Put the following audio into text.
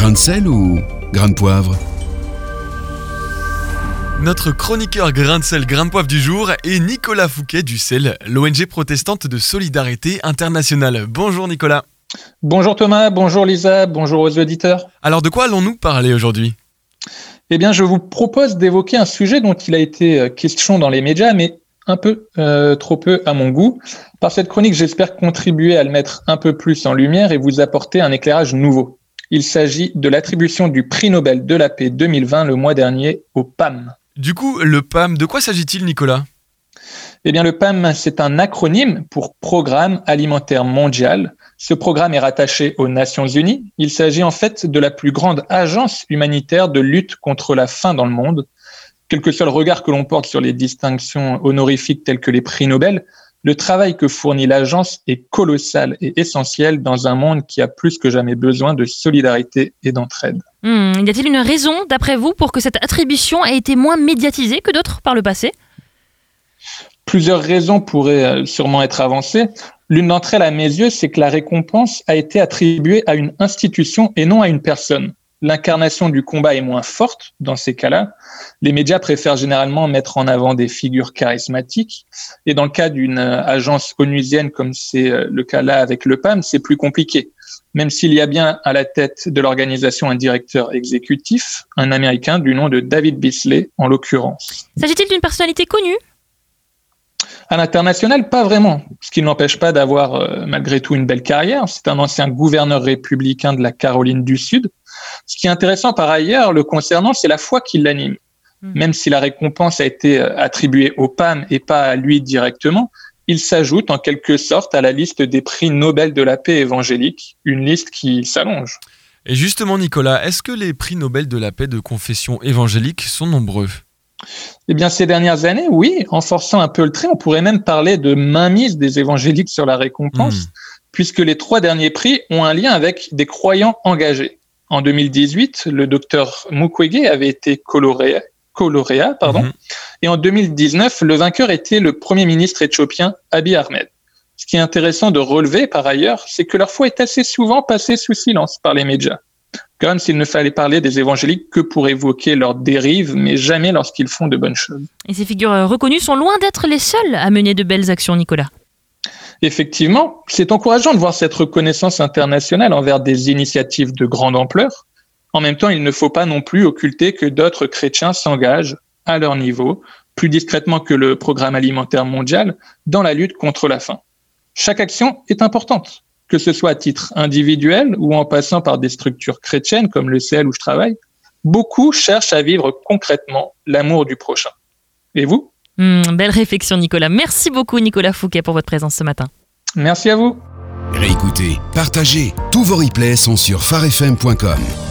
Grain de sel ou grain de poivre Notre chroniqueur grain de sel, grain de poivre du jour est Nicolas Fouquet du CEL, l'ONG protestante de solidarité internationale. Bonjour Nicolas. Bonjour Thomas, bonjour Lisa, bonjour aux auditeurs. Alors de quoi allons-nous parler aujourd'hui? Eh bien, je vous propose d'évoquer un sujet dont il a été euh, question dans les médias, mais un peu euh, trop peu à mon goût. Par cette chronique, j'espère contribuer à le mettre un peu plus en lumière et vous apporter un éclairage nouveau. Il s'agit de l'attribution du prix Nobel de la paix 2020 le mois dernier au PAM. Du coup, le PAM, de quoi s'agit-il Nicolas? Eh bien, le PAM, c'est un acronyme pour Programme alimentaire mondial. Ce programme est rattaché aux Nations Unies. Il s'agit en fait de la plus grande agence humanitaire de lutte contre la faim dans le monde. Quel que soit le regard que l'on porte sur les distinctions honorifiques telles que les prix Nobel, le travail que fournit l'agence est colossal et essentiel dans un monde qui a plus que jamais besoin de solidarité et d'entraide. Hmm, y a-t-il une raison, d'après vous, pour que cette attribution ait été moins médiatisée que d'autres par le passé? Plusieurs raisons pourraient euh, sûrement être avancées. L'une d'entre elles, à mes yeux, c'est que la récompense a été attribuée à une institution et non à une personne l'incarnation du combat est moins forte dans ces cas-là. Les médias préfèrent généralement mettre en avant des figures charismatiques. Et dans le cas d'une euh, agence onusienne comme c'est euh, le cas là avec le PAM, c'est plus compliqué. Même s'il y a bien à la tête de l'organisation un directeur exécutif, un Américain du nom de David Beasley en l'occurrence. S'agit-il d'une personnalité connue? À l'international, pas vraiment, ce qui ne l'empêche pas d'avoir euh, malgré tout une belle carrière. C'est un ancien gouverneur républicain de la Caroline du Sud. Ce qui est intéressant par ailleurs le concernant, c'est la foi qui l'anime. Hmm. Même si la récompense a été euh, attribuée au PAM et pas à lui directement, il s'ajoute en quelque sorte à la liste des prix Nobel de la paix évangélique, une liste qui s'allonge. Et justement, Nicolas, est-ce que les prix Nobel de la paix de confession évangélique sont nombreux? Eh bien, ces dernières années, oui, en forçant un peu le trait, on pourrait même parler de mainmise des évangéliques sur la récompense, hmm. puisque les trois derniers prix ont un lien avec des croyants engagés. En 2018, le docteur Mukwege avait été coloré, coloréat, pardon, hmm. et en 2019, le vainqueur était le premier ministre éthiopien Abiy Ahmed. Ce qui est intéressant de relever par ailleurs, c'est que leur foi est assez souvent passée sous silence par les médias comme s'il ne fallait parler des évangéliques que pour évoquer leurs dérives, mais jamais lorsqu'ils font de bonnes choses. Et ces figures euh, reconnues sont loin d'être les seules à mener de belles actions, Nicolas. Effectivement, c'est encourageant de voir cette reconnaissance internationale envers des initiatives de grande ampleur. En même temps, il ne faut pas non plus occulter que d'autres chrétiens s'engagent à leur niveau, plus discrètement que le programme alimentaire mondial, dans la lutte contre la faim. Chaque action est importante que ce soit à titre individuel ou en passant par des structures chrétiennes comme le CL où je travaille, beaucoup cherchent à vivre concrètement l'amour du prochain. Et vous? Hmm, Belle réflexion Nicolas. Merci beaucoup Nicolas Fouquet pour votre présence ce matin. Merci à vous. Réécoutez, partagez. Tous vos replays sont sur farfm.com.